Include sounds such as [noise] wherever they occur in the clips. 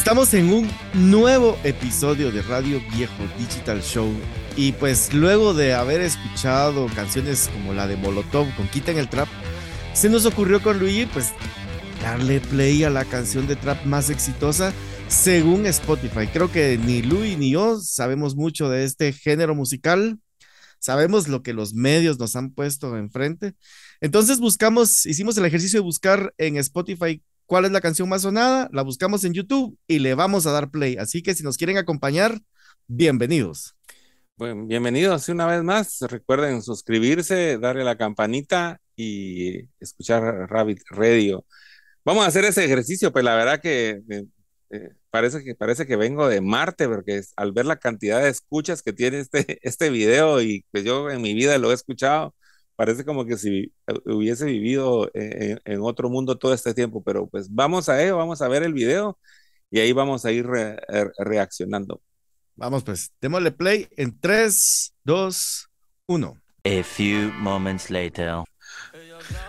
Estamos en un nuevo episodio de Radio Viejo Digital Show y pues luego de haber escuchado canciones como la de Molotov con Quita en el Trap, se nos ocurrió con Luigi pues darle play a la canción de trap más exitosa según Spotify. Creo que ni Luis ni yo sabemos mucho de este género musical, sabemos lo que los medios nos han puesto enfrente. Entonces buscamos, hicimos el ejercicio de buscar en Spotify cuál es la canción más sonada, la buscamos en YouTube y le vamos a dar play. Así que si nos quieren acompañar, bienvenidos. Bueno, bienvenidos una vez más. Recuerden suscribirse, darle la campanita y escuchar Rabbit Radio. Vamos a hacer ese ejercicio, pues la verdad que eh, eh, parece que parece que vengo de Marte, porque al ver la cantidad de escuchas que tiene este, [laughs] este video y pues yo en mi vida lo he escuchado, parece como que si hubiese vivido en, otro mundo todo este tiempo, pero pues vamos a ello, vamos a ver el video y ahí vamos a ir reaccionando. Vamos pues, démosle play en 3, 2, 1. A few moments later.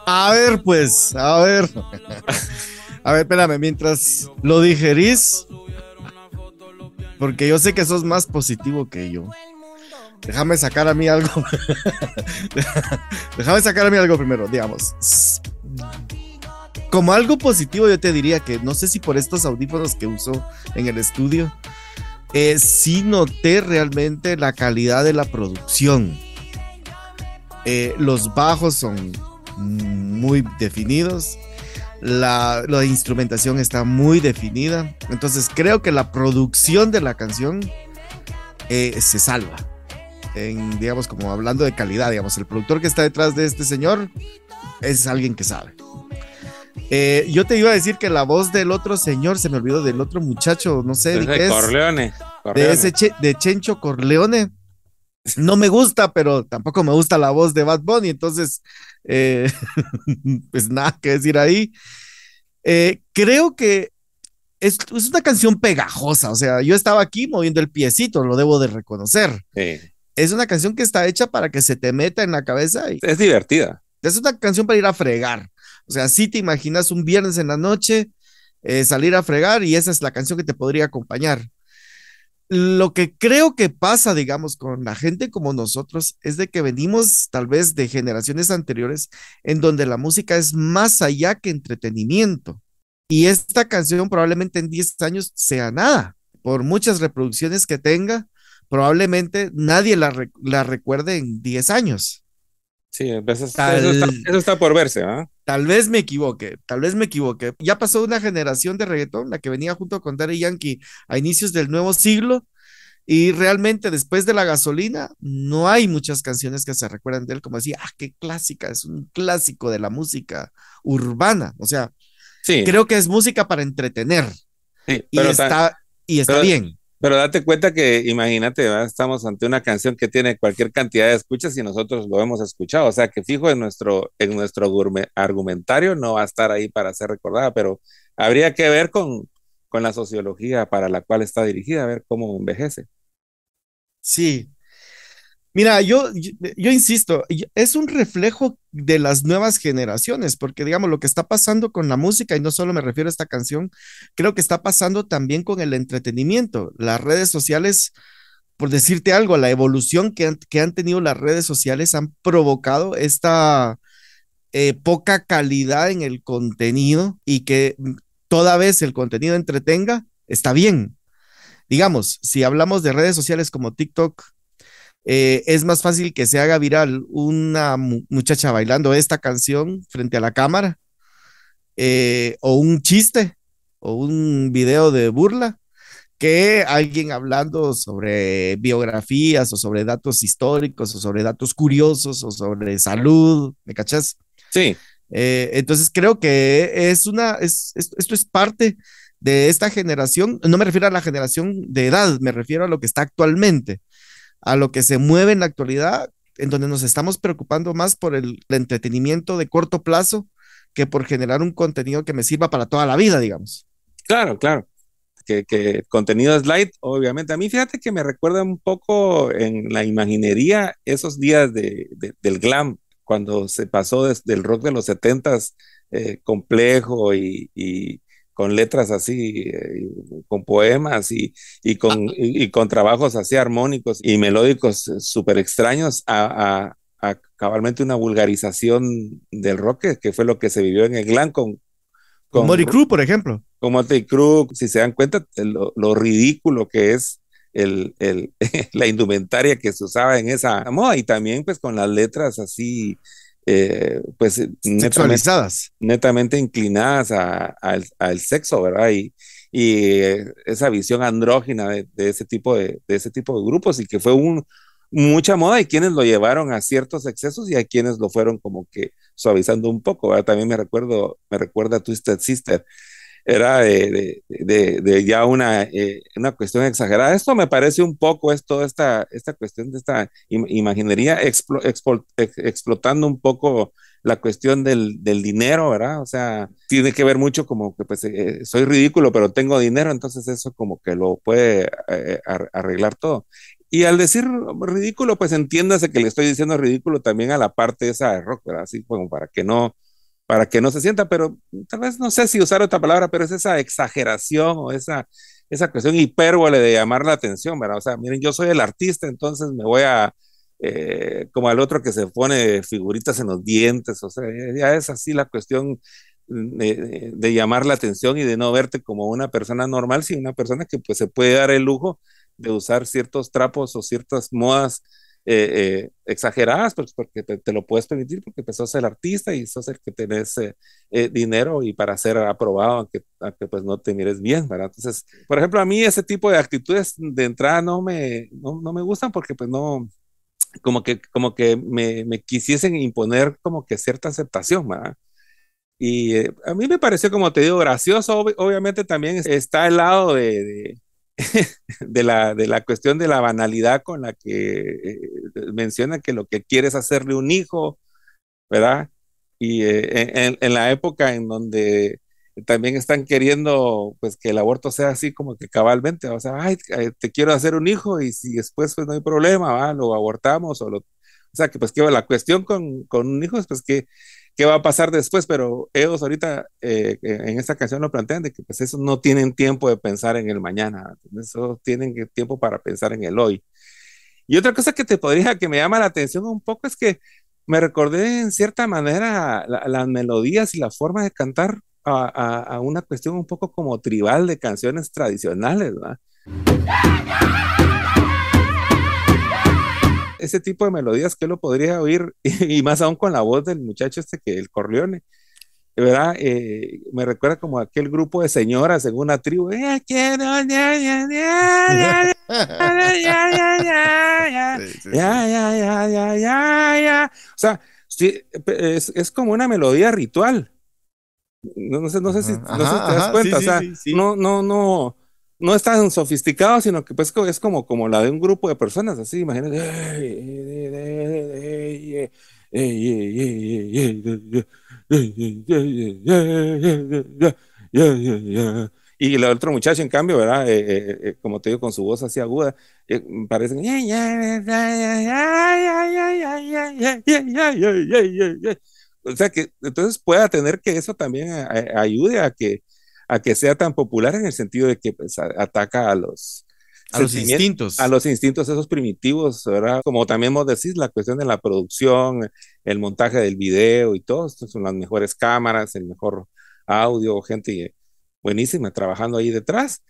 A ver pues, a ver. [laughs] a ver, espérame, mientras lo digerís, porque yo sé que sos más positivo que yo. Déjame sacar a mí algo. [laughs] Déjame sacar a mí algo primero, digamos. Como algo positivo, yo te diría que no sé si por estos audífonos que uso en el estudio, eh, sí noté realmente la calidad de la producción. Eh, los bajos son muy definidos. La, instrumentación está muy definida. Entonces creo que la producción de la canción eh, se salva en, digamos, como hablando de calidad, digamos, el productor que está detrás de este señor es alguien que sabe. Eh, yo te iba a decir que la voz del otro señor, se me olvidó del otro muchacho, no sé de qué es. Corleone, De ese de Chencho Corleone. No me gusta, pero tampoco me gusta la voz de Bad Bunny, entonces, eh, [laughs] pues nada que decir ahí. Eh, creo que es, es, una canción pegajosa, o sea, yo estaba aquí moviendo el piecito, lo debo de reconocer. Sí es una canción que está hecha para que se te meta en la cabeza. Y es divertida. Es una canción para ir a fregar. O sea, si te imaginas un viernes en la noche eh, salir a fregar y esa es la canción que te podría acompañar. Lo que creo que pasa, digamos, con la gente como nosotros es de que venimos tal vez de generaciones anteriores en donde la música es más allá que entretenimiento. Y esta canción probablemente en 10 años sea nada, por muchas reproducciones que tenga, probablemente nadie la, la recuerde en 10 años. Sí, eso, está, eso, está, por verse, ¿ah? Tal vez me equivoque, tal vez me equivoque. Ya pasó una generación de reggaetón, la que venía junto con Daddy Yankee a inicios del nuevo siglo, y realmente después de la gasolina no hay muchas canciones que se recuerdan de él como decía, ah, qué clásica, es un clásico de la música urbana. O sea, sí. creo que es música para entretener. Sí, y, está, y está bien. Pero date cuenta que, imagínate, estamos ante una canción que tiene cualquier cantidad de escuchas y nosotros lo hemos escuchado. O sea, que fijo en nuestro, en nuestro argumentario no va a estar ahí para ser recordada, pero habría que ver con, con la sociología para la cual está dirigida, a ver cómo envejece. Sí, Mira, yo, yo, insisto, es un reflejo de las nuevas generaciones, porque digamos, lo que está pasando con la música, y no solo me refiero a esta canción, creo que está pasando también con el entretenimiento. Las redes sociales, por decirte algo, la evolución que han, que han tenido las redes sociales han provocado esta eh, poca calidad en el contenido y que toda vez el contenido entretenga, está bien. Digamos, si hablamos de redes sociales como TikTok, eh, es más fácil que se haga viral una muchacha bailando esta canción frente a la cámara eh, o un chiste o un video de burla que alguien hablando sobre biografías o sobre datos históricos o sobre datos curiosos o sobre salud, ¿me cachas? Sí. Eh, entonces creo que es una, es, esto es parte de esta generación, no me refiero a la generación de edad, me refiero a lo que está actualmente a lo que se mueve en la actualidad, en donde nos estamos preocupando más por el, entretenimiento de corto plazo que por generar un contenido que me sirva para toda la vida, digamos. Claro, claro. Que, contenido es light, obviamente. A mí fíjate que me recuerda un poco en la imaginería esos días de, del glam, cuando se pasó desde el rock de los setentas eh, complejo y, con letras así, eh, con poemas y, y con, y, con trabajos así armónicos y melódicos súper extraños a, a, cabalmente una vulgarización del rock, que fue lo que se vivió en el glam con... Con Mori Crew, por ejemplo. Con Motley Crue, si se dan cuenta lo, lo ridículo que es el, el, [laughs] la indumentaria que se usaba en esa moda y también pues con las letras así eh, pues sexualizadas netamente, inclinadas al sexo verdad y, y eh, esa visión andrógina de, ese tipo de, de, ese tipo de grupos y que fue un mucha moda y quienes lo llevaron a ciertos excesos y hay quienes lo fueron como que suavizando un poco ¿verdad? también me recuerdo me recuerda a Twisted Sister era de, de, de ya una, eh, una cuestión exagerada. Esto me parece un poco, es toda esta, esta cuestión de esta imaginería explotando un poco la cuestión del, del, dinero, ¿verdad? O sea, tiene que ver mucho como que pues eh, soy ridículo, pero tengo dinero, entonces eso como que lo puede eh, arreglar todo. Y al decir ridículo, pues entiéndase que le estoy diciendo ridículo también a la parte esa de rock, ¿verdad? Así como para que no, para que no se sienta, pero tal vez no sé si usar otra palabra, pero es esa exageración o esa, esa cuestión hipérbole de llamar la atención, ¿verdad? O sea, miren, yo soy el artista, entonces me voy a, eh, como al otro que se pone figuritas en los dientes, o sea, ya es así la cuestión de, llamar la atención y de no verte como una persona normal, sino una persona que pues se puede dar el lujo de usar ciertos trapos o ciertas modas eh, eh, exageradas, pues porque te, lo puedes permitir, porque pues, sos el artista y sos el que tenés eh, dinero y para ser aprobado, aunque, aunque, pues no te mires bien, ¿verdad? Entonces, por ejemplo, a mí ese tipo de actitudes de entrada no me, no, no me gustan porque pues no, como que, como que me, me quisiesen imponer como que cierta aceptación, ¿verdad? Y a mí me pareció, como te digo, gracioso. obviamente también está el lado de, [laughs] la, de la cuestión de la banalidad con la que eh, menciona que lo que quiere es hacerle un hijo, ¿verdad? Y eh, en, la época en donde también están queriendo pues que el aborto sea así como que cabalmente, o sea, ay, eh, te quiero hacer un hijo y si después pues no hay problema, ¿va? lo abortamos o lo... O sea, que pues que la cuestión con, con un hijo es pues que qué va a pasar después, pero ellos ahorita eh, en esta canción lo plantean de que pues eso no tienen tiempo de pensar en el mañana, eso tienen tiempo para pensar en el hoy. Y otra cosa que te podría, que me llama la atención un poco es que me recordé en cierta manera las melodías y la forma de cantar a, a, una cuestión un poco como tribal de canciones tradicionales, ¿verdad? Ese tipo de melodías que lo podría oír, y, más aún con la voz del muchacho este que el Corleone, ¿verdad? Eh, me recuerda como aquel grupo de señoras en una tribu. O sea, es, es como una melodía ritual. No, sé, no sé si, no sé si te das cuenta, o sea, no, no, no, no es tan sofisticado, sino que pues es como, como la de un grupo de personas, así, imagínate. Y el otro muchacho, en cambio, ¿verdad? como te digo, con su voz así aguda, parece... O sea que entonces pueda tener que eso también ayude a que a que sea tan popular en el sentido de que pues, ataca a los, a los instintos. A los instintos esos primitivos, ¿verdad? Como también vos decís, la cuestión de la producción, el montaje del video y todo, son las mejores cámaras, el mejor audio, gente buenísima trabajando ahí detrás.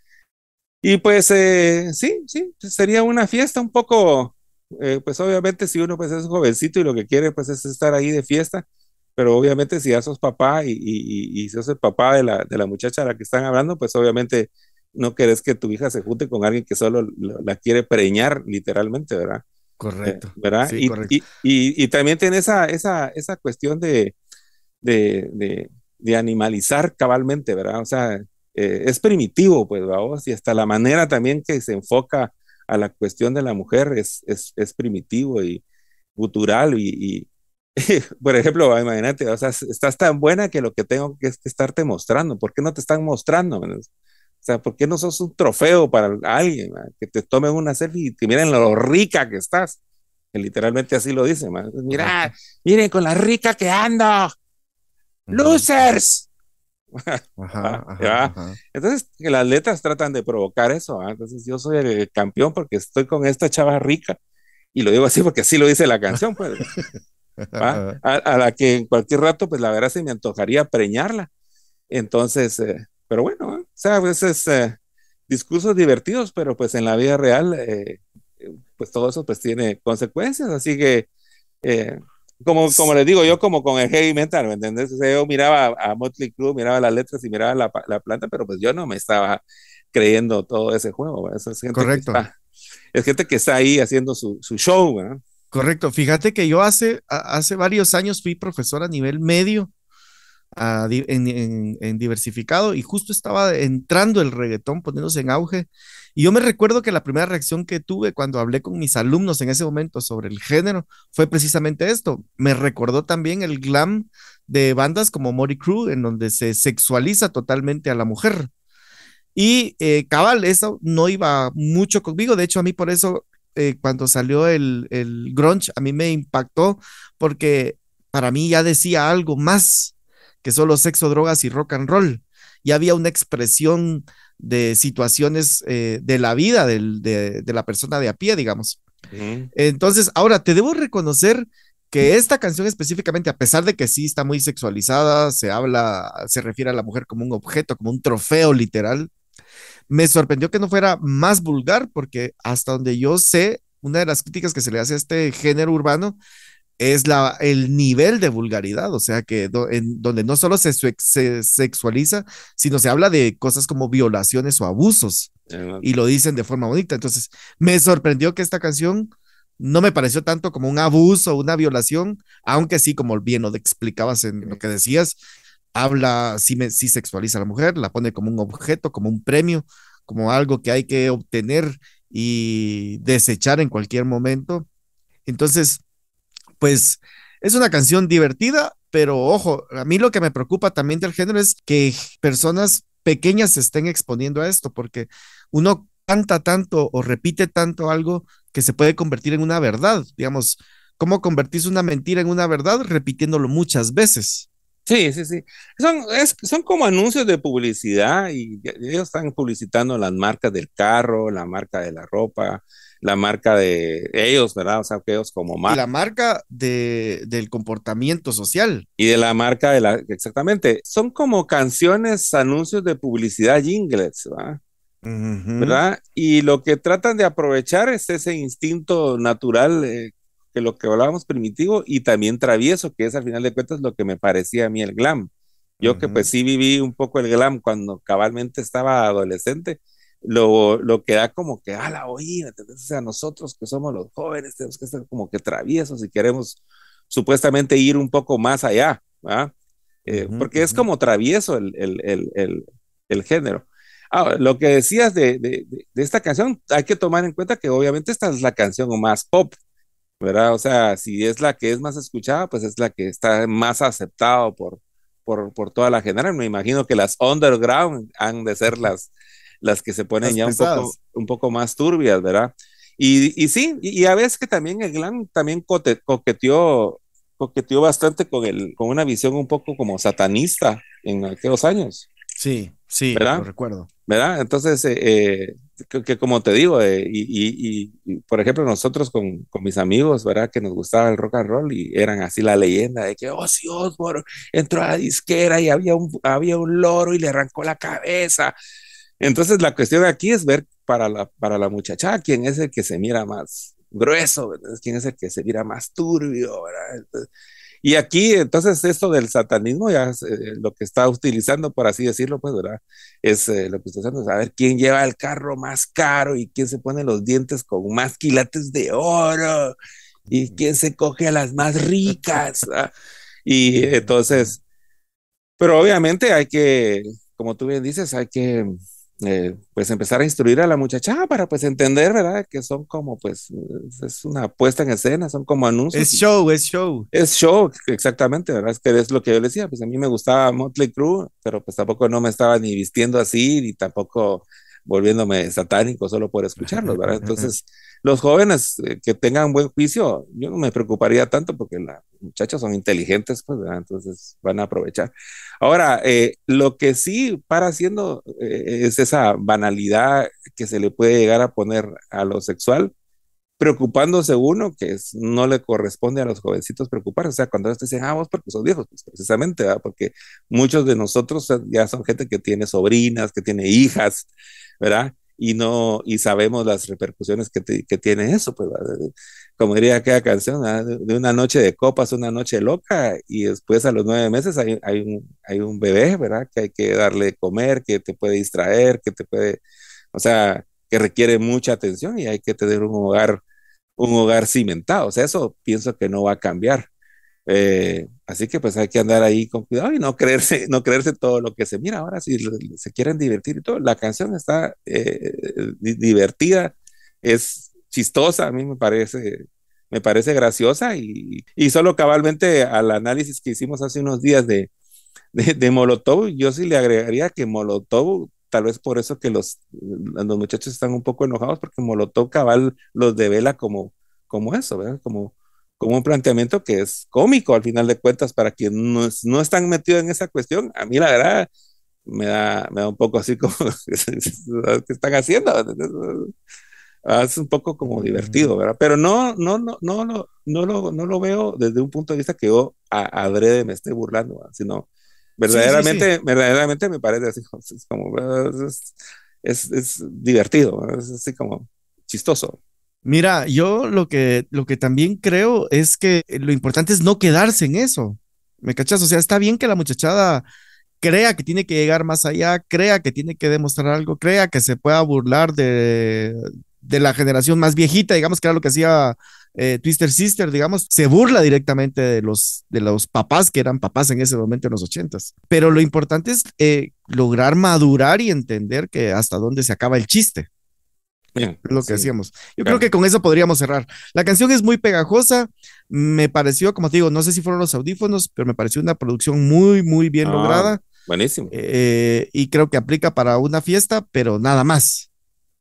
Y pues eh, sí, sí, sería una fiesta un poco, eh, pues obviamente si uno pues es jovencito y lo que quiere pues es estar ahí de fiesta, pero obviamente si ya sos papá y, y, y, sos el papá de la, de la muchacha a la que están hablando, pues obviamente no querés que tu hija se junte con alguien que solo la quiere preñar, literalmente, ¿verdad? Correcto. Eh, ¿Verdad? Sí, y, correcto. y, también tiene esa, esa, esa cuestión de, de, de, de, animalizar cabalmente, ¿verdad? O sea, eh, es primitivo, pues, vamos, y hasta la manera también que se enfoca a la cuestión de la mujer es, es, es primitivo y gutural y, [laughs] por ejemplo, imagínate, o sea, estás tan buena que lo que tengo que es que estarte mostrando. ¿Por qué no te están mostrando? O sea, ¿por qué no sos un trofeo para alguien? Que te tomen una selfie y que miren lo rica que estás. Que literalmente así lo dice, Mira, miren con la rica que ando. Losers. Ajá, [laughs] ajá, Entonces, las letras tratan de provocar eso. Entonces, yo soy el campeón porque estoy con esta chava rica. Y lo digo así porque así lo dice la canción, pues. [laughs] a, la que en cualquier rato, pues la verdad se me antojaría preñarla. Entonces, eh, pero bueno, ¿eh? o sea, a veces eh, discursos divertidos, pero pues en la vida real, pues todo eso pues tiene consecuencias. Así que como, como les digo, yo como con el heavy metal, ¿me entiendes? yo miraba a, Motley Crue, miraba las letras y miraba la, la, planta, pero pues yo no me estaba creyendo todo ese juego. Eso es gente Correcto. Que está, es gente que está ahí haciendo su, su show. ¿verdad? Correcto. Fíjate que yo hace, hace varios años fui profesor a nivel medio en, diversificado y justo estaba entrando el reggaetón poniéndose en auge y yo me recuerdo que la primera reacción que tuve cuando hablé con mis alumnos en ese momento sobre el género fue precisamente esto. Me recordó también el glam de bandas como Mori Crew, en donde se sexualiza totalmente a la mujer. Y eh, cabal, eso no iba mucho conmigo. De hecho, a mí por eso, eh, cuando salió el, el grunge, a mí me impactó porque para mí ya decía algo más que solo sexo, drogas y rock and roll. Ya había una expresión de situaciones eh, de la vida de, la persona de a pie, digamos. Entonces, ahora te debo reconocer que esta canción específicamente, a pesar de que sí está muy sexualizada, se habla, se refiere a la mujer como un objeto, como un trofeo literal, me sorprendió que no fuera más vulgar, porque hasta donde yo sé, una de las críticas que se le hace a este género urbano es la, el nivel de vulgaridad, o sea, que en, donde no solo se, sexualiza, sino se habla de cosas como violaciones o abusos, y lo dicen de forma bonita. Entonces, me sorprendió que esta canción no me pareció tanto como un abuso o una violación, aunque sí, como bien lo explicabas en lo que decías, habla, sí, me, sexualiza a la mujer, la pone como un objeto, como un premio, como algo que hay que obtener y desechar en cualquier momento. Entonces, pues es una canción divertida, pero ojo, a mí lo que me preocupa también del género es que personas pequeñas se estén exponiendo a esto, porque uno canta tanto o repite tanto algo que se puede convertir en una verdad, digamos, ¿cómo convertirse una mentira en una verdad? Repitiéndolo muchas veces. Sí, sí, sí. Son, son como anuncios de publicidad y ellos están publicitando las marcas del carro, la marca de la ropa, la marca de ellos, ¿verdad? O sea, que ellos como marca. La marca de, del comportamiento social. Y de la marca de la, exactamente. Son como canciones, anuncios de publicidad jingles, ¿verdad? ¿verdad? Y lo que tratan de aprovechar es ese instinto natural, eh, que lo que hablábamos primitivo y también travieso, que es al final de cuentas lo que me parecía a mí el glam. Yo que pues sí viví un poco el glam cuando cabalmente estaba adolescente, lo, lo que da como que, a la oída, o sea, nosotros que somos los jóvenes tenemos que ser como que traviesos y queremos supuestamente ir un poco más allá, ¿verdad? Eh, porque es como travieso el, el, el, el género. Ahora, lo que decías de, de, de, esta canción, hay que tomar en cuenta que obviamente esta es la canción más pop, ¿verdad? O sea, si es la que es más escuchada, pues es la que está más aceptado por, por, por toda la general. Me imagino que las underground han de ser las, las que se ponen ya un poco, un poco, más turbias, ¿verdad? Y, y sí, y, a veces que también el glam también coqueteó, coqueteó bastante con, el, con una visión un poco como satanista en aquellos años. Sí, sí, ¿verdad? lo recuerdo. ¿Verdad? Entonces, eh, eh que, como te digo, eh, y, y, por ejemplo, nosotros con, con, mis amigos, ¿verdad? Que nos gustaba el rock and roll y eran así la leyenda de que Ozzy Osbourne entró a la disquera y había un, había un loro y le arrancó la cabeza entonces la cuestión aquí es ver para la, para la muchacha quién es el que se mira más grueso, quién es el que se mira más turbio, ¿verdad? Y aquí, entonces, esto del satanismo, ya eh, lo que está utilizando, por así decirlo, pues, ¿verdad? Es eh, lo que está haciendo, saber quién lleva el carro más caro y quién se pone los dientes con más quilates de oro y quién se coge a las más ricas. [laughs] Y entonces, pero obviamente hay que, como tú bien dices, hay que eh, pues empezar a instruir a la muchacha para pues entender, ¿verdad? Que son como pues es una puesta en escena, son como anuncios. Es show, es show. Es show, exactamente, ¿verdad? Es que es lo que yo le decía, pues a mí me gustaba Motley Crue, pero pues tampoco no me estaba ni vistiendo así, ni tampoco volviéndome satánico solo por escucharlos, ¿verdad? [laughs] Entonces, los jóvenes eh, que tengan buen juicio, yo no me preocuparía tanto porque las muchachas son inteligentes, pues, ¿verdad? Entonces van a aprovechar. Ahora, eh, lo que sí para haciendo eh, es esa banalidad que se le puede llegar a poner a lo sexual, preocupándose uno, que no le corresponde a los jovencitos preocuparse. O sea, cuando ellos dicen, ah, vos porque sos viejos, pues precisamente, ¿verdad? porque muchos de nosotros ya son gente que tiene sobrinas, que tiene hijas, ¿verdad? Y no, y sabemos las repercusiones que, que tiene eso, pues, como diría aquella canción, de una noche de copas, una noche loca, y después a los nueve meses hay, hay, un, hay un bebé, ¿verdad? Que hay que darle de comer, que te puede distraer, que te puede, o sea, que requiere mucha atención y hay que tener un hogar un hogar cimentado. O sea, eso pienso que no va a cambiar. Eh, así que pues hay que andar ahí con cuidado y no creerse, [laughs] no creerse todo lo que se mira. Ahora si se quieren divertir y todo, la canción está eh, divertida, es chistosa, a mí me parece, me parece graciosa y, y, solo cabalmente al análisis que hicimos hace unos días de, de, de Molotov, yo sí le agregaría que Molotov tal vez por eso que los, los muchachos están un poco enojados porque Molotov cabal los devela como, como eso, ¿verdad? Como, como un planteamiento que es cómico al final de cuentas para quien no, no están metidos en esa cuestión. A mí la verdad me da, me da un poco así como, [laughs] ¿qué están haciendo? Es un poco como divertido, ¿verdad? Pero no, no, no, no, no, no, lo, no lo veo desde un punto de vista que yo adrede me esté burlando, sino Verdaderamente, verdaderamente me parece así, es como, es, es, divertido, es así como chistoso. Mira, yo lo que, lo que también creo es que lo importante es no quedarse en eso. ¿Me cachas? O sea, está bien que la muchachada crea que tiene que llegar más allá, crea que tiene que demostrar algo, crea que se pueda burlar de, de la generación más viejita, digamos que era lo que hacía eh, Twister Sister, digamos, se burla directamente de los, de los papás que eran papás en ese momento en los ochentas. Pero lo importante es eh, lograr madurar y entender que hasta dónde se acaba el chiste. Bien, lo que decíamos. Yo creo que con eso podríamos cerrar. La canción es muy pegajosa. Me pareció, como te digo, no sé si fueron los audífonos, pero me pareció una producción muy, muy bien ah, lograda. Buenísimo. Eh, y creo que aplica para una fiesta, pero nada más.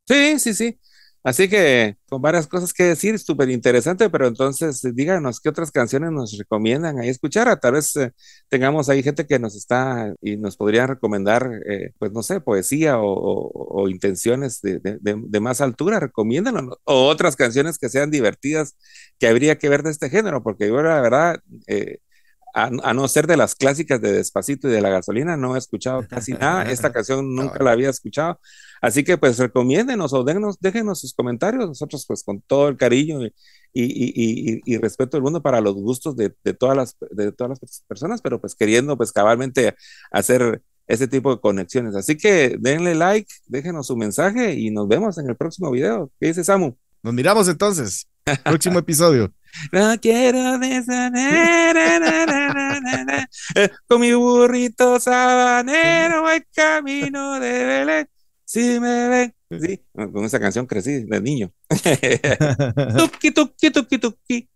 Sí, sí, sí. Así que con varias cosas que decir, súper interesante, pero entonces díganos qué otras canciones nos recomiendan ahí escuchar. A tal vez eh, tengamos ahí gente que nos está y nos podría recomendar, eh, pues no sé, poesía o, intenciones de, más altura, recomiéndanos. O otras canciones que sean divertidas que habría que ver de este género, porque yo la verdad... Eh, a, no ser de las clásicas de Despacito y de la gasolina, no he escuchado casi nada. Esta [laughs] canción nunca la había escuchado. Así que pues recomiéndenos o déjenos, déjenos sus comentarios. Nosotros pues con todo el cariño y, y, y, respeto del mundo para los gustos de, de, todas las, de todas las personas, pero pues queriendo pues cabalmente hacer ese tipo de conexiones. Así que denle like, déjenos su mensaje y nos vemos en el próximo video. ¿Qué dice Samu? Nos miramos entonces. Próximo [laughs] episodio. No quiero con mi burrito sabanero el camino de Belén. Si me ven. Sí, con esa canción crecí de niño. [laughs] [laughs] tuki, tuki, tuki, tuki.